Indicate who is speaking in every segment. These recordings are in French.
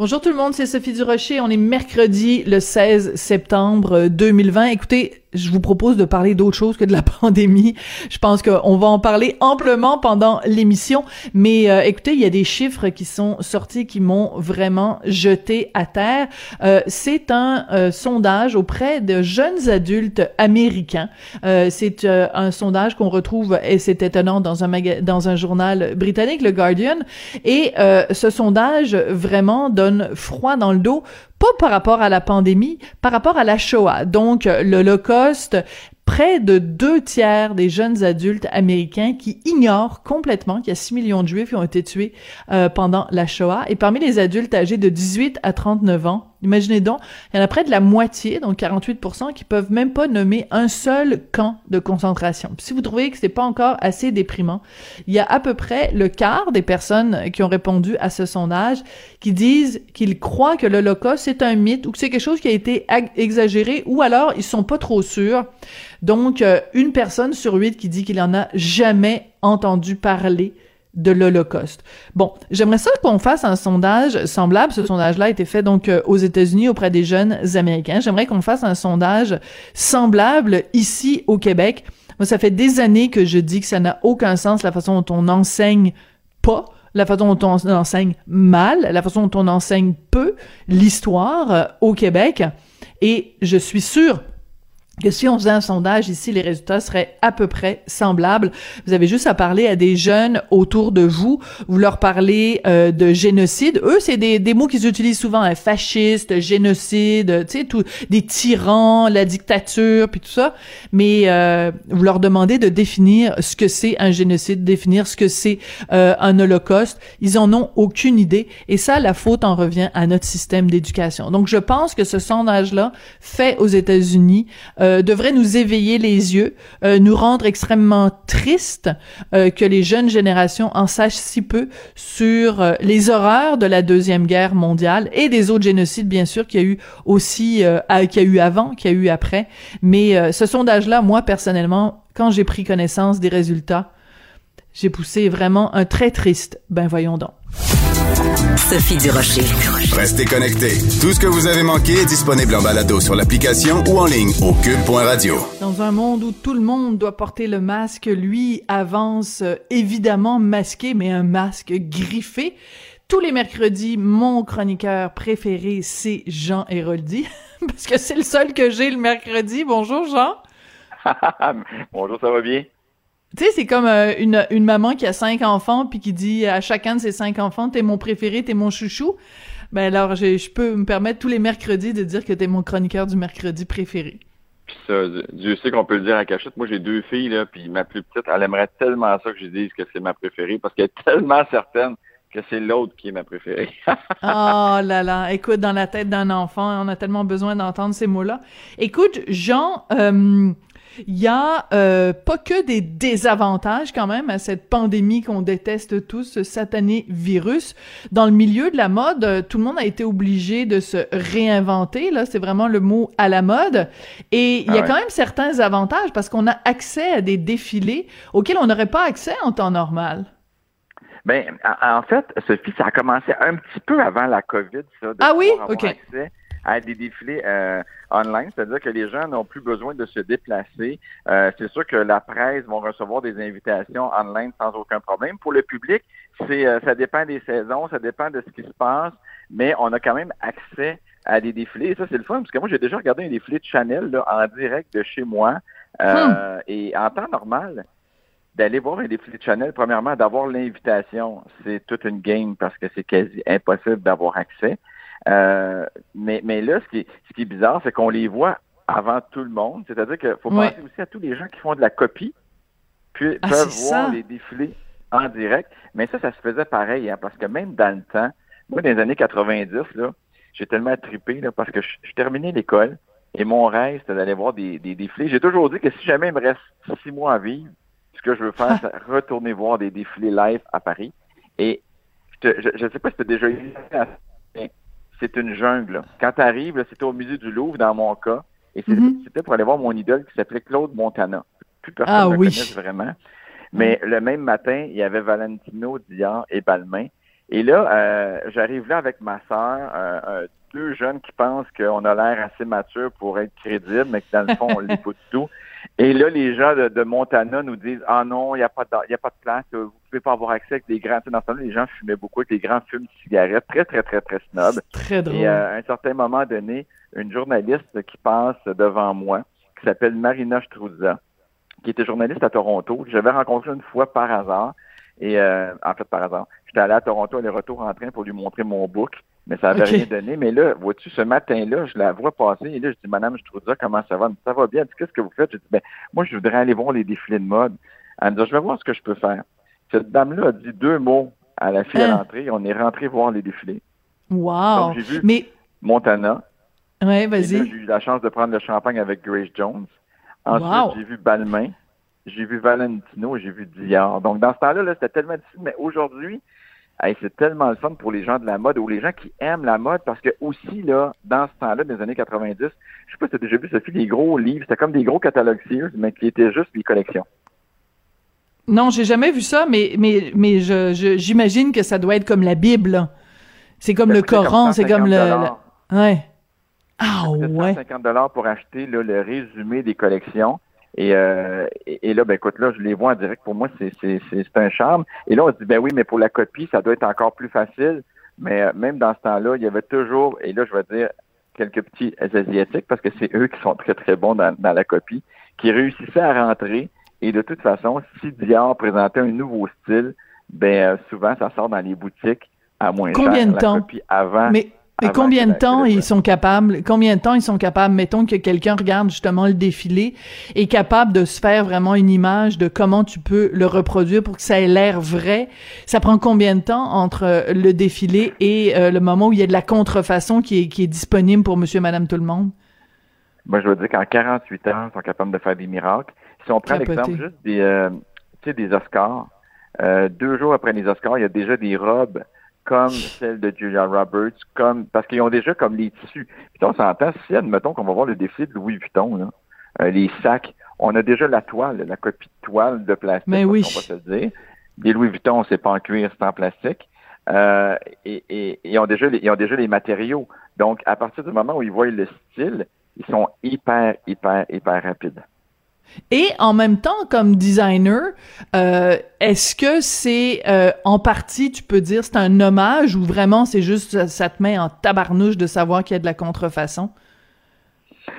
Speaker 1: Bonjour tout le monde, c'est Sophie Durocher. On est mercredi le 16 septembre 2020. Écoutez, je vous propose de parler d'autre chose que de la pandémie. Je pense qu'on va en parler amplement pendant l'émission. Mais euh, écoutez, il y a des chiffres qui sont sortis qui m'ont vraiment jeté à terre. Euh, c'est un euh, sondage auprès de jeunes adultes américains. c'est un sondage qu'on retrouve, et c'est étonnant, dans un, dans un journal britannique, le Guardian. Et ce sondage vraiment donne froid dans le dos pas par rapport à la pandémie, par rapport à la Shoah. Donc, l'Holocauste, près de deux tiers des jeunes adultes américains qui ignorent complètement qu'il y a 6 millions de juifs qui ont été tués euh, pendant la Shoah. Et parmi les adultes âgés de 18 à 39 ans, Imaginez donc, il y en a près de la moitié, donc 48%, qui peuvent même pas nommer un seul camp de concentration. si vous trouvez que c'est pas encore assez déprimant, il y a à peu près le quart des personnes qui ont répondu à ce sondage qui disent qu'ils croient que l'Holocauste c'est un mythe ou que c'est quelque chose qui a été exagéré ou alors ils sont pas trop sûrs. Donc, euh, une personne sur huit qui dit qu'il en a jamais entendu parler de l'Holocauste. Bon, j'aimerais ça qu'on fasse un sondage semblable. Ce sondage-là a été fait donc euh, aux États-Unis auprès des jeunes Américains. J'aimerais qu'on fasse un sondage semblable ici au Québec. Moi, ça fait des années que je dis que ça n'a aucun sens la façon dont on enseigne pas la façon dont on enseigne mal, la façon dont on enseigne peu l'histoire euh, au Québec. Et je suis sûre que si on faisait un sondage ici, les résultats seraient à peu près semblables. Vous avez juste à parler à des jeunes autour de vous, vous leur parlez euh, de génocide. Eux, c'est des, des mots qu'ils utilisent souvent, hein, fasciste, génocide, tu sais, tout, des tyrans, la dictature, puis tout ça. Mais euh, vous leur demandez de définir ce que c'est un génocide, définir ce que c'est euh, un holocauste. Ils en ont aucune idée. Et ça, la faute en revient à notre système d'éducation. Donc, je pense que ce sondage-là, fait aux États-Unis, euh, devrait nous éveiller les yeux, euh, nous rendre extrêmement tristes euh, que les jeunes générations en sachent si peu sur les horreurs de la deuxième guerre mondiale et des autres génocides bien sûr qu'il y a eu aussi qu'il y a eu avant, qu'il y a eu après. Mais ce sondage-là, moi personnellement, quand j'ai pris connaissance des résultats, j'ai poussé vraiment un très triste. Ben voyons donc.
Speaker 2: Sophie Durocher. Restez connectés. Tout ce que vous avez manqué est disponible en balado sur l'application ou en ligne au cube.radio.
Speaker 1: Dans un monde où tout le monde doit porter le masque, lui avance euh, évidemment masqué, mais un masque griffé. Tous les mercredis, mon chroniqueur préféré, c'est Jean Héroldi, parce que c'est le seul que j'ai le mercredi. Bonjour Jean.
Speaker 3: Bonjour, ça va bien?
Speaker 1: Tu sais, c'est comme euh, une, une maman qui a cinq enfants puis qui dit à chacun de ses cinq enfants, t'es mon préféré, t'es mon chouchou. Ben alors, je, je peux me permettre tous les mercredis de dire que t'es mon chroniqueur du mercredi préféré.
Speaker 3: Puis ça, Dieu sait qu'on peut le dire à cachette. Moi, j'ai deux filles, là, puis ma plus petite, elle aimerait tellement ça que je dise que c'est ma préférée parce qu'elle est tellement certaine que c'est l'autre qui est ma préférée.
Speaker 1: oh là là, écoute, dans la tête d'un enfant, on a tellement besoin d'entendre ces mots-là. Écoute, Jean, euh, il y a euh, pas que des désavantages quand même à cette pandémie qu'on déteste tous, ce satané virus. Dans le milieu de la mode, euh, tout le monde a été obligé de se réinventer. Là, c'est vraiment le mot à la mode. Et il y a ah quand même certains avantages parce qu'on a accès à des défilés auxquels on n'aurait pas accès en temps normal.
Speaker 3: Ben, en fait, Sophie, ça a commencé un petit peu avant la COVID, ça.
Speaker 1: ah oui, ok
Speaker 3: à des défilés euh, online, c'est-à-dire que les gens n'ont plus besoin de se déplacer. Euh, c'est sûr que la presse vont recevoir des invitations online sans aucun problème. Pour le public, c'est euh, ça dépend des saisons, ça dépend de ce qui se passe, mais on a quand même accès à des défilés. Et ça, c'est le fun, parce que moi, j'ai déjà regardé un défilé de Chanel là, en direct de chez moi. Hmm. Et en temps normal, d'aller voir un défilé de Chanel, premièrement, d'avoir l'invitation, c'est toute une game parce que c'est quasi impossible d'avoir accès. Euh, mais, mais là, ce qui est, ce qui est bizarre, c'est qu'on les voit avant tout le monde. C'est-à-dire qu'il faut penser aussi à tous les gens qui font de la copie, puis ah, peuvent voir les défilés en direct. Mais ça, ça se faisait pareil, hein, parce que même dans le temps, moi, dans les années 90, là, j'ai tellement trippé là, parce que je, je terminais l'école et mon rêve, c'était d'aller voir des, des défilés. J'ai toujours dit que si jamais il me reste six mois à vivre, ce que je veux faire, c'est retourner voir des défilés live à Paris. Et je ne sais pas si tu as déjà eu c'est une jungle. Quand tu arrives, c'était au musée du Louvre, dans mon cas, et mhm. c'était pour aller voir mon idole qui s'appelait Claude Montana. Plus personne ah, ne oui. vraiment. Mais le même matin, il y avait Valentino, Dior et Balmain. Et là, euh, j'arrive là avec ma sœur, euh, euh, deux jeunes qui pensent qu'on a l'air assez mature pour être crédible, mais que dans le fond, on l'écoute tout. Et là, les gens de, Montana nous disent Ah non, il n'y a, pas de, y a pas de place, vous pouvez pas avoir accès avec des grands. Dans ce temps-là, les gens fumaient beaucoup avec des grands fumes de cigarettes, très, très, très, très snob.
Speaker 1: Très drôle.
Speaker 3: Et à un certain moment donné, une journaliste qui passe devant moi, qui s'appelle Marina Struzza, qui était journaliste à Toronto, que j'avais rencontré une fois par hasard. Et euh, en fait, par hasard, j'étais allé à Toronto aller-retour en train pour lui montrer mon book, mais ça n'avait rien donné. Mais là, vois-tu, ce matin-là, je la vois passer et là, je dis, Madame ça, comment ça va? Ça va bien. Qu'est-ce que vous faites? Je dis, ben, moi, je voudrais aller voir les défilés de mode. Elle me dit, je vais voir ce que je peux faire. Cette dame-là a dit deux mots à la fille à hein? l'entrée on est rentré voir les défilés.
Speaker 1: Wow!
Speaker 3: j'ai vu
Speaker 1: mais...
Speaker 3: Montana.
Speaker 1: Ouais, vas-y. J'ai
Speaker 3: eu la chance de prendre le champagne avec Grace Jones. Ensuite, j'ai vu Balmain j'ai vu Valentino, j'ai vu Dior. Donc, dans ce temps-là, -là, c'était tellement difficile. Mais aujourd'hui, c'est tellement le fun pour les gens de la mode ou les gens qui aiment la mode parce que aussi, là, dans ce temps-là, des années 90, je sais pas si tu as déjà vu, Sophie, des gros livres, c'était comme des gros catalogues Sears, mais qui étaient juste des collections.
Speaker 1: Non, j'ai jamais vu ça, mais, mais, mais je, j'imagine que ça doit être comme la Bible. C'est comme le Coran, c'est comme le, Ouais. Ah ouais.
Speaker 3: 150 dollars pour acheter là, le résumé des collections. Euh, et, et, là, ben écoute, là, je les vois en direct. Pour moi, c'est, c'est, c'est, un charme. Et là, on se dit, ben oui, mais pour la copie, ça doit être encore plus facile. Mais euh, même dans ce temps-là, il y avait toujours, et là, je vais dire quelques petits asiatiques, parce que c'est eux qui sont très, très bons dans, dans la copie, qui réussissaient à rentrer. Et de toute façon, si Dior présentait un nouveau style, ben euh, souvent, ça sort dans les boutiques à moins
Speaker 1: Combien
Speaker 3: cher.
Speaker 1: de temps?
Speaker 3: avant.
Speaker 1: Mais combien de temps ils sont capables, combien de temps ils sont capables, mettons que quelqu'un regarde justement le défilé, est capable de se faire vraiment une image de comment tu peux le reproduire pour que ça ait l'air vrai. Ça prend combien de temps entre le défilé et euh, le moment où il y a de la contrefaçon qui est, qui est disponible pour monsieur, madame, tout le monde?
Speaker 3: Moi, je veux dire qu'en 48 ans, ils sont capables de faire des miracles. Si on prend l'exemple juste des, euh, des Oscars, euh, deux jours après les Oscars, il y a déjà des robes comme celle de Julia Roberts, comme parce qu'ils ont déjà comme les tissus. Puis on s'entend, si admettons qu'on va voir le défi de Louis Vuitton, là, euh, les sacs, on a déjà la toile, la copie de toile de plastique,
Speaker 1: Mais oui.
Speaker 3: on va se le dire. Des Louis Vuitton, c'est pas en cuir, c'est en plastique. Euh, et, et, ils, ont déjà les, ils ont déjà les matériaux. Donc, à partir du moment où ils voient le style, ils sont hyper, hyper, hyper rapides.
Speaker 1: Et en même temps, comme designer, euh, est-ce que c'est euh, en partie, tu peux dire, c'est un hommage ou vraiment c'est juste ça, te met en tabarnouche de savoir qu'il y a de la contrefaçon?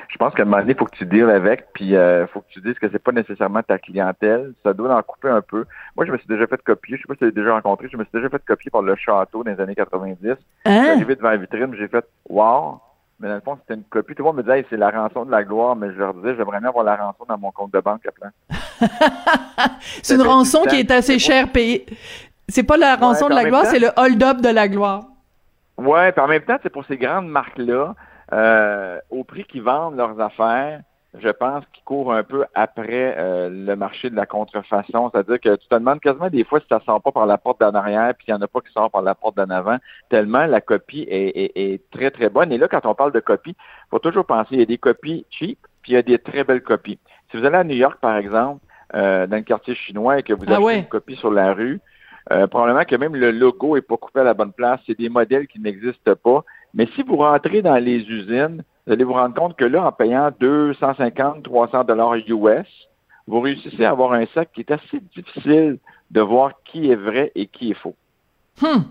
Speaker 3: Je pense qu'à un moment donné, il faut que tu deals avec, puis il euh, faut que tu dises que c'est pas nécessairement ta clientèle. Ça doit en couper un peu. Moi, je me suis déjà fait copier. Je sais pas si tu l'as déjà rencontré. Je me suis déjà fait copier par le château dans les années 90. Hein? J'arrivais devant la vitrine, j'ai fait « Wow! » Mais dans le fond, c'était une copie. Tout le monde me disait, c'est la rançon de la gloire, mais je leur disais, j'aimerais bien avoir la rançon dans mon compte de banque à plein.
Speaker 1: c'est une rançon qui est assez chère payée. C'est pas la rançon de la gloire, c'est le hold-up de la gloire.
Speaker 3: Ouais, puis en même temps, c'est pour ces grandes marques-là, euh, au prix qu'ils vendent leurs affaires, je pense qu'ils courent un peu après euh, le marché de la contrefaçon. C'est-à-dire que tu te demandes quasiment des fois si ça sort pas par la porte d'en arrière, puis il n'y en a pas qui sort par la porte d'en avant, tellement la copie est, très, très bonne. Et là, quand on parle de copie, il faut toujours penser, il y a des copies cheap, puis il y a des très belles copies. Si vous allez à New York, par exemple, euh, dans le quartier chinois, et que vous
Speaker 1: ah
Speaker 3: achetez une copie sur la rue, euh, probablement que même le logo est pas coupé à la bonne place. C'est des modèles qui n'existent pas. Mais si vous rentrez dans les usines, vous allez vous rendre compte que là, en payant 250, 300 dollars US, vous réussissez à avoir un sac qui est assez difficile de voir qui est vrai et qui est faux.
Speaker 1: Hmm.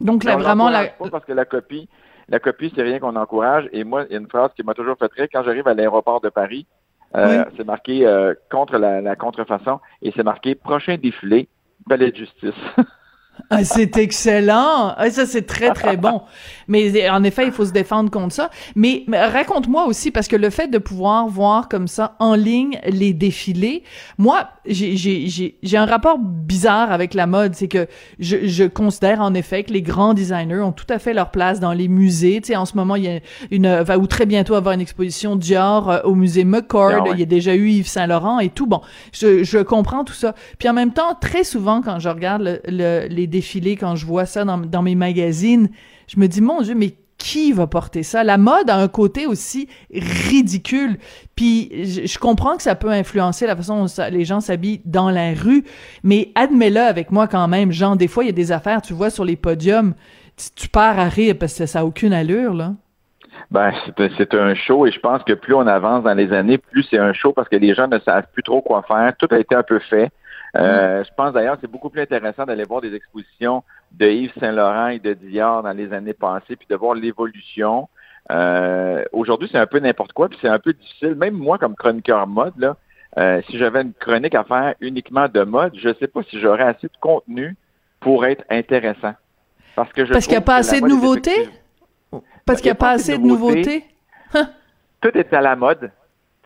Speaker 1: Donc là, vraiment, la...
Speaker 3: Pas parce que la copie, la copie, c'est rien qu'on encourage. Et moi, il y a une phrase qui m'a toujours fait très quand j'arrive à l'aéroport de Paris, euh, c'est marqué euh, contre la, la contrefaçon et c'est marqué prochain défilé, palais de justice.
Speaker 1: Ah, c'est excellent. Ah, ça, c'est très, très bon. Mais en effet, il faut se défendre contre ça. Mais, raconte-moi aussi, parce que le fait de pouvoir voir comme ça en ligne les défilés, moi, j'ai un rapport bizarre avec la mode. C'est que je, je considère en effet que les grands designers ont tout à fait leur place dans les musées. Tu sais, en ce moment, il y a une, va ou très bientôt avoir une exposition Dior euh, au musée McCord. Ah il y a déjà eu Yves Saint-Laurent et tout. Bon, je, je comprends tout ça. Puis en même temps, très souvent, quand je regarde le, le, les défilés, quand je vois ça dans, mes magazines, je me dis, mon Dieu, mais qui va porter ça? La mode a un côté aussi ridicule. Puis je, comprends que ça peut influencer la façon dont les gens s'habillent dans la rue, mais admets-le avec moi quand même, Jean, des fois, il y a des affaires, tu vois, sur les podiums, tu, pars à rire parce que ça n'a aucune allure, là.
Speaker 3: Ben, c'est un show et je pense que plus on avance dans les années, plus c'est un show parce que les gens ne savent plus trop quoi faire. Tout a été un peu fait. Euh, mm. Je pense d'ailleurs que c'est beaucoup plus intéressant d'aller voir des expositions de Yves Saint-Laurent et de Dior dans les années passées, puis de voir l'évolution. Euh, Aujourd'hui, c'est un peu n'importe quoi, puis c'est un peu difficile. Même moi, comme chroniqueur mode, là, euh, si j'avais une chronique à faire uniquement de mode, je ne sais pas si j'aurais assez de contenu pour être intéressant.
Speaker 1: Parce que je Parce qu'il n'y a pas assez de nouveautés? Parce qu'il n'y a, pas assez de nouveautés?
Speaker 3: Tout est à la mode.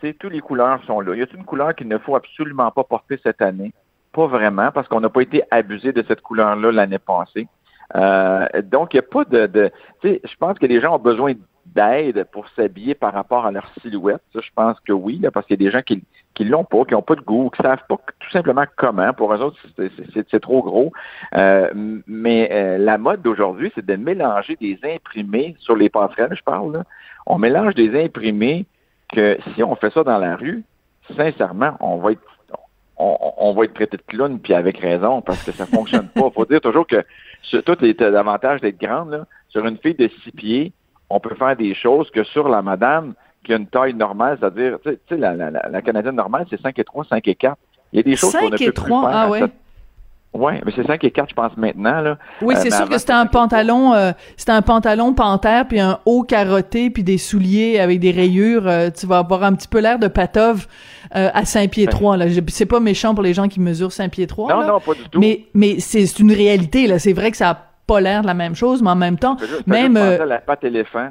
Speaker 3: sais, tous les couleurs sont là. Il y a une couleur qu'il ne faut absolument pas porter cette année? Pas vraiment, parce qu'on n'a pas été abusé de cette couleur-là l'année passée. Euh, donc, il n'y a pas de... de je pense que les gens ont besoin d'aide pour s'habiller par rapport à leur silhouette. Ça, je pense que oui, parce qu'il y a des gens qui qui l'ont pas, qui n'ont pas de goût, qui savent pas tout simplement comment. Pour eux autres, c'est trop gros. Euh, mais euh, la mode d'aujourd'hui, c'est de mélanger des imprimés sur les passerelles, je parle. On mélange des imprimés que si on fait ça dans la rue, sincèrement, on va être on, va être traité de clown, puis avec raison, parce que ça fonctionne pas. faut dire toujours que tout est davantage d'être grande. Là. Sur une fille de six pieds, on peut faire des choses que sur la madame, qui a une taille normale, c'est-à-dire, tu sais, la, la, la, Canadienne normale, c'est 5 et 3, 5 et 4.
Speaker 1: Il y a des choses qu'on ne peut 3, plus faire. Ah ouais.
Speaker 3: Oui, mais c'est 5 et 4, je pense, maintenant. Là.
Speaker 1: Oui, c'est euh, sûr que c'était un pantalon euh, c'était un pantalon panthère, puis un haut carotté, puis des souliers avec des rayures. Euh, tu vas avoir un petit peu l'air de Patov à 5 pieds 3. Là. C'est pas méchant pour les gens qui mesurent 5 pieds 3.
Speaker 3: Non, non, pas du tout.
Speaker 1: Mais, mais c'est une réalité. là. C'est vrai que ça a pas l'air de la même chose, mais en même temps, même...
Speaker 3: Euh, la patte éléphant.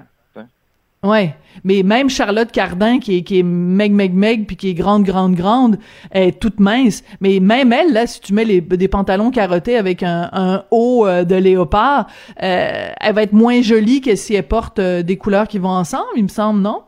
Speaker 1: Ouais, mais même Charlotte Cardin qui est qui est meg meg meg puis qui est grande grande grande, est toute mince. Mais même elle là, si tu mets les, des pantalons carottés avec un, un haut euh, de léopard, euh, elle va être moins jolie que si elle porte euh, des couleurs qui vont ensemble, il me semble, non?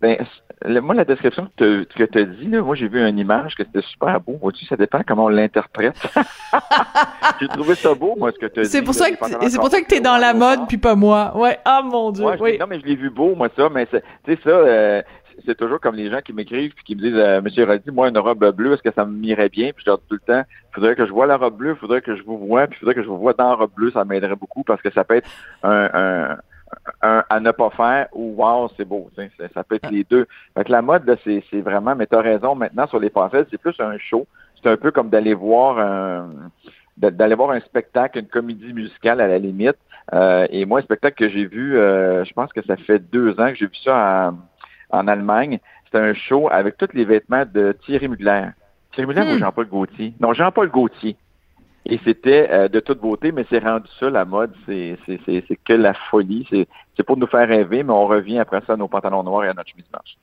Speaker 3: Ben moi, la description que tu as dit, là, moi, j'ai vu une image que c'était super beau. Vois-tu, ça dépend comment on l'interprète. j'ai trouvé ça beau, moi, ce que tu as dit.
Speaker 1: C'est pour ça que c'est pour ça que t'es dans la mode, puis pas moi. Ouais. Ah, mon Dieu. oui.
Speaker 3: Non, mais je l'ai vu beau, moi, ça. Mais tu sais, ça, euh, c'est toujours comme les gens qui m'écrivent puis qui me disent euh, Monsieur Roddy, moi, une robe bleue, est-ce que ça m'irait bien? Puis je leur dis tout le temps, faudrait que je vois la robe bleue, il faudrait que je vous vois, puis faudrait que je vous vois dans la robe bleue, ça m'aiderait beaucoup parce que ça peut être un, un un à ne pas faire ou wow, c'est beau. Ça, peut être les deux. Fait la mode, c'est, vraiment, mais tu as raison, maintenant sur les passerelles, c'est plus un show. C'est un peu comme d'aller voir un d'aller voir un spectacle, une comédie musicale à la limite. Euh, et moi, un spectacle que j'ai vu, euh, je pense que ça fait deux ans que j'ai vu ça en Allemagne. C'était un show avec tous les vêtements de Thierry Mugler. Thierry Mugler ou hmm. Jean-Paul Gaultier? Non, Jean-Paul Gaultier. Et c'était euh, de toute beauté, mais c'est rendu ça, la mode, c'est que la folie. C'est pour nous faire rêver, mais on revient après ça à nos pantalons noirs et à notre chemise blanche.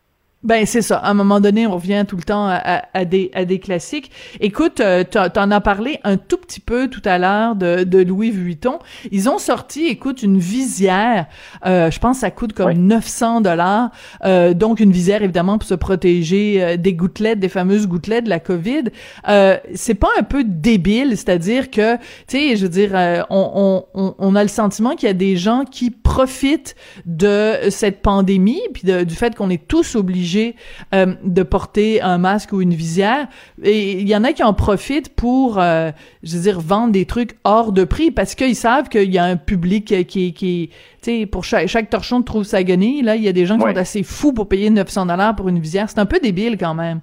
Speaker 1: Ben c'est ça. À un moment donné, on revient tout le temps à, des à des classiques. Écoute, euh, tu en as parlé un tout petit peu tout à l'heure de, de Louis Vuitton. Ils ont sorti, écoute, une visière. Euh, je pense que ça coûte comme 900 dollars. Euh, donc une visière évidemment pour se protéger euh, des gouttelettes, des fameuses gouttelettes de la Covid. Euh, c'est pas un peu débile, c'est-à-dire que, tu sais, je veux dire, on, on, on a le sentiment qu'il y a des gens qui profitent de cette pandémie puis du fait qu'on est tous obligés euh, de porter un masque ou une visière. Et il y en a qui en profitent pour, euh, je veux dire, vendre des trucs hors de prix parce qu'ils savent qu'il y a un public qui, qui tu sais, pour chaque, chaque torchon trouve sa guenille. Là, il y a des gens qui sont assez fous pour payer 900 dollars pour une visière. C'est un peu débile quand même.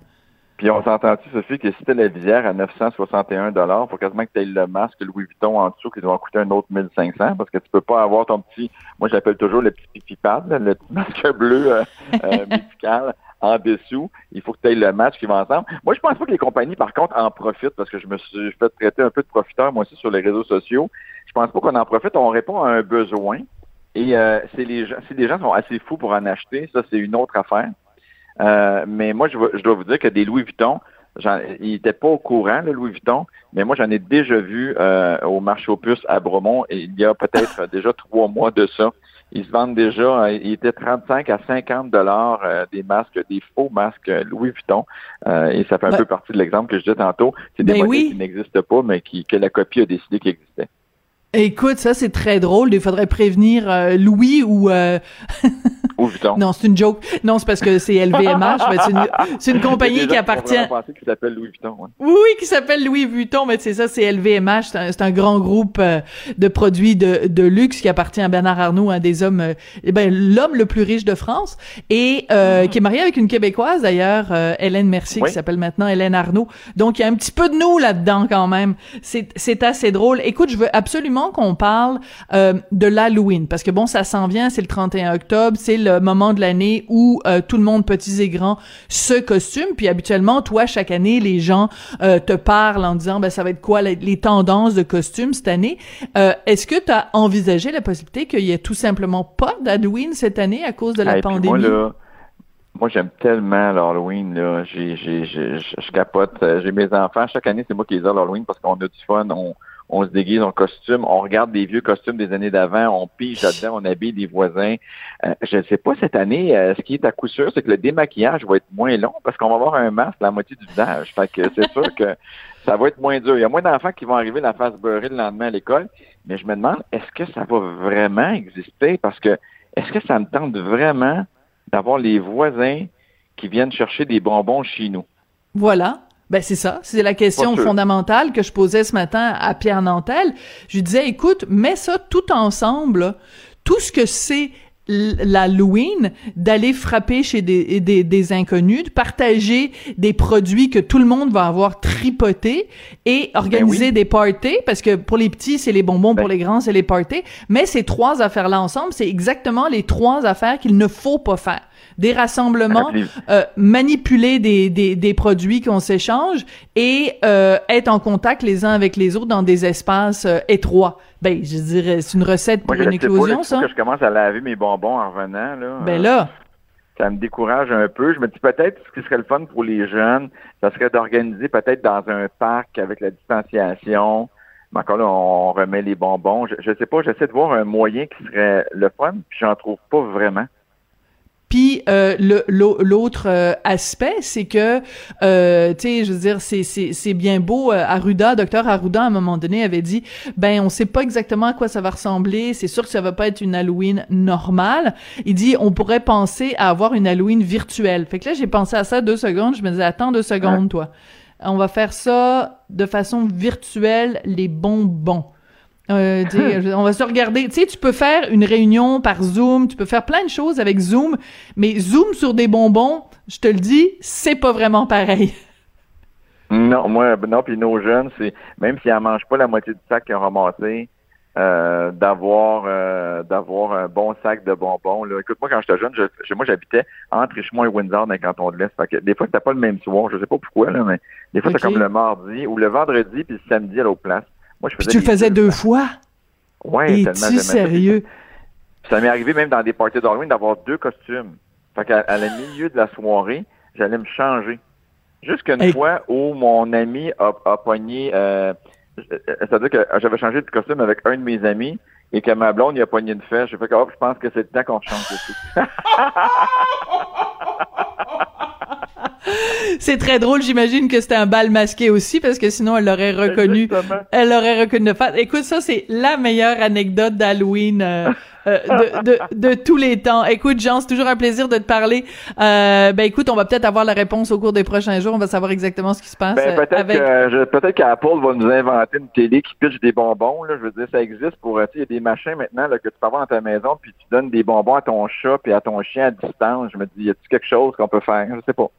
Speaker 3: Puis on s'entend-tu, Sophie, que si t'as la visière à 961 dollars, faut quasiment que tu aies le masque Louis Vuitton en dessous qui doit coûter un autre 1500 parce que tu peux pas avoir ton petit, moi j'appelle toujours le petit pipipad, le petit masque bleu euh, euh, médical en dessous. Il faut que tu aies le match qui va ensemble. Moi, je pense pas que les compagnies, par contre, en profitent parce que je me suis fait traiter un peu de profiteur, moi aussi, sur les réseaux sociaux. Je pense pas qu'on en profite. On répond à un besoin. Et euh, c'est les gens, si les gens sont assez fous pour en acheter, ça, c'est une autre affaire. Euh, mais moi, je, je, dois vous dire que des Louis Vuitton, il n'était pas au courant, le Louis Vuitton, mais moi, j'en ai déjà vu euh, au marché aux puces à Bromont, et il y a peut-être déjà trois mois de ça. Ils se vendent déjà, euh, il était 35 à 50 dollars des masques, des faux masques Louis Vuitton, et ça fait un peu partie de l'exemple que je disais tantôt. C'est des ben qui n'existent pas, mais qui, que la copie a décidé qu'ils existaient.
Speaker 1: Écoute, ça c'est très drôle. Il faudrait prévenir euh, Louis ou euh... non, c'est une joke. Non, c'est parce que c'est LVMH. c'est une, compagnie qui appartient.
Speaker 3: qui s'appelle Louis Vuitton.
Speaker 1: Oui, qui s'appelle Louis Vuitton, mais c'est ça, c'est LVMH. C'est un, grand groupe euh, de produits de, de, luxe qui appartient à Bernard Arnault, un des hommes, euh, eh ben l'homme le plus riche de France, et euh, mm-hmm. qui est marié avec une québécoise d'ailleurs, Hélène Mercier, qui s'appelle maintenant Hélène Arnault. Donc il y a un petit peu de nous là-dedans quand même. C'est c'est assez drôle. Écoute, je veux absolument qu'on parle de l'Halloween parce que bon, ça s'en vient, c'est le 31 octobre, c'est le moment de l'année où euh, tout le monde, petits et grands, se costume. Puis habituellement, toi, chaque année, les gens euh, te parlent en disant, ben ça va être quoi les, tendances de costumes cette année. Euh, est-ce que tu as envisagé la possibilité qu'il y ait tout simplement pas d'Halloween cette année à cause de la pandémie?
Speaker 3: Moi, j'aime tellement l'Halloween, là. J'ai, j'ai, je capote. J'ai mes enfants. Chaque année, c'est moi qui les ai l'Halloween parce qu'on a du fun. On, on se déguise en costume, on regarde des vieux costumes des années d'avant, on pige là-dedans, on habille des voisins. Euh, je ne sais pas cette année, euh, ce qui est à coup sûr, c'est que le démaquillage va être moins long parce qu'on va avoir un masque la moitié du visage. Fait que c'est sûr que ça va être moins dur. Il y a moins d'enfants qui vont arriver la face beurrée le lendemain à l'école, mais je me demande, est-ce que ça va vraiment exister? Parce que est-ce que ça me tente vraiment d'avoir les voisins qui viennent chercher des bonbons chez nous?
Speaker 1: Voilà. Ben c'est ça, c'est la question fondamentale que je posais ce matin à Pierre Nantel. Je lui disais, écoute, mets ça tout ensemble, tout ce que c'est l'Halloween, d'aller frapper chez des, des, des, inconnus, de partager des produits que tout le monde va avoir tripoté et organiser ben des parties, parce que pour les petits, c'est les bonbons, pour ben les grands, c'est les parties. Mais ces trois affaires-là ensemble, c'est exactement les trois affaires qu'il ne faut pas faire des rassemblements, euh, manipuler des, des, des produits qu'on s'échange et euh, être en contact les uns avec les autres dans des espaces euh, étroits. Ben, je dirais, c'est une recette pour une éclosion, ça.
Speaker 3: que je commence à laver mes bonbons en revenant, là.
Speaker 1: Ben là.
Speaker 3: Ça me décourage un peu. Je me dis peut-être ce qui serait le fun pour les jeunes, ça serait d'organiser peut-être dans un parc avec la distanciation. Mais encore là, on remet les bonbons. Je, je sais pas, j'essaie de voir un moyen qui serait le fun, puis j'en trouve pas vraiment.
Speaker 1: Puis euh, l'autre euh, aspect, c'est que, euh, tu sais, je veux dire, c'est c'est bien beau. Euh, Arruda, docteur Arruda, à un moment donné, avait dit, ben, on sait pas exactement à quoi ça va ressembler. C'est sûr que ça va pas être une Halloween normale. Il dit, on pourrait penser à avoir une Halloween virtuelle. Fait que là, j'ai pensé à ça deux secondes. Je me disais, attends deux secondes, toi. On va faire ça de façon virtuelle, les bonbons. Euh, on va se regarder. Tu sais, tu peux faire une réunion par Zoom, tu peux faire plein de choses avec Zoom, mais Zoom sur des bonbons, je te le dis, c'est pas vraiment pareil.
Speaker 3: Non, moi, non, puis nos jeunes, c'est même s'ils en mangent pas la moitié du sac qu'ils ont ramassé, euh, d'avoir euh, d'avoir un bon sac de bonbons. Là. Écoute, moi, quand j'étais jeune, je, moi, j'habitais entre Richemont et Windsor dans le canton de l'Est. que des fois, c'était pas le même soir. Je sais pas pourquoi, là, mais des fois, c'était comme le mardi ou le vendredi puis le samedi à l'autre place.
Speaker 1: Moi, je faisais Puis tu le faisais deux fois?
Speaker 3: Oui,
Speaker 1: tellement. Es-tu sérieux?
Speaker 3: Ça m'est arrivé même dans des parties d'Halloween d'avoir deux costumes. Fait qu'à à le milieu de la soirée, j'allais me changer. Jusqu'une fois où mon ami a, a pogné... Euh, C'est-à-dire que j'avais changé de costume avec un de mes amis et que ma blonde, il a pogné une fesse. J'ai fait que, oh, je pense que c'est le temps qu'on change de
Speaker 1: C'est très drôle, j'imagine que c'était un bal masqué aussi, parce que sinon elle l'aurait reconnu. Elle l'aurait reconnu de face. Écoute, ça c'est la meilleure anecdote d'Halloween euh, euh, de, de, de, tous les temps. Écoute, Jean, c'est toujours un plaisir de te parler. Euh, ben écoute, on va peut-être avoir la réponse au cours des prochains jours. On va savoir exactement ce qui se passe.
Speaker 3: Ben, peut-être avec... peut-être qu'Apple va nous inventer une télé qui pitche des bonbons. Là. Je veux dire, ça existe pour. Il y a des machins maintenant là, que tu peux avoir dans ta maison, puis tu donnes des bonbons à ton chat puis à ton chien à distance. Je me dis, y a-t-il quelque chose qu'on peut faire? Je sais pas.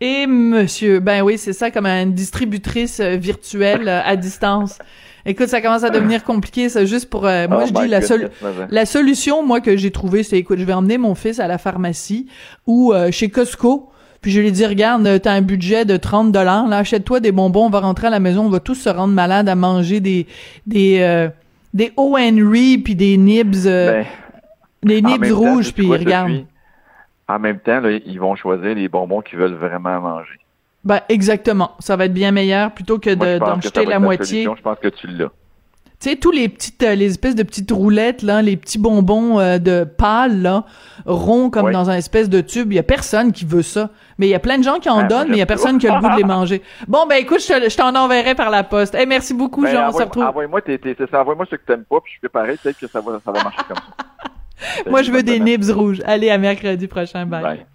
Speaker 1: Et monsieur, ben oui, c'est ça comme une distributrice euh, virtuelle euh, à distance. Écoute, ça commence à devenir compliqué, ça juste pour euh, moi oh je dis la seule la solution moi que j'ai trouvée c'est écoute, je vais emmener mon fils à la pharmacie ou chez Costco. Puis je lui dis regarde, t'as un budget de 30 dollars, là achète-toi des bonbons, on va rentrer à la maison, on va tous se rendre malades à manger des des des O. Henry puis des nibs ben, des nibs rouges puis regarde
Speaker 3: en même temps, ils vont choisir les bonbons qu'ils veulent vraiment manger.
Speaker 1: Ben, exactement. Ça va être bien meilleur plutôt que d'en jeter la moitié.
Speaker 3: je pense que tu l'as.
Speaker 1: Tu sais, tous les petites, euh, les espèces de petites roulettes, là, les petits bonbons euh, de pâle, là, ronds comme dans un espèce de tube. Il y a personne qui veut ça. Mais il y a plein de gens qui en donnent, mais il y a personne qui a le goût de les manger. Bon, ben écoute, je, t'en enverrai par la poste. Eh, merci beaucoup, ben, Jean. On se retrouve.
Speaker 3: Envoie-moi ce que t'aimes pas, puis je fais pareil. Peut-être que ça va, ça va marcher comme ça.
Speaker 1: Moi, je veux des nibs rouges. Allez, à mercredi prochain. bye.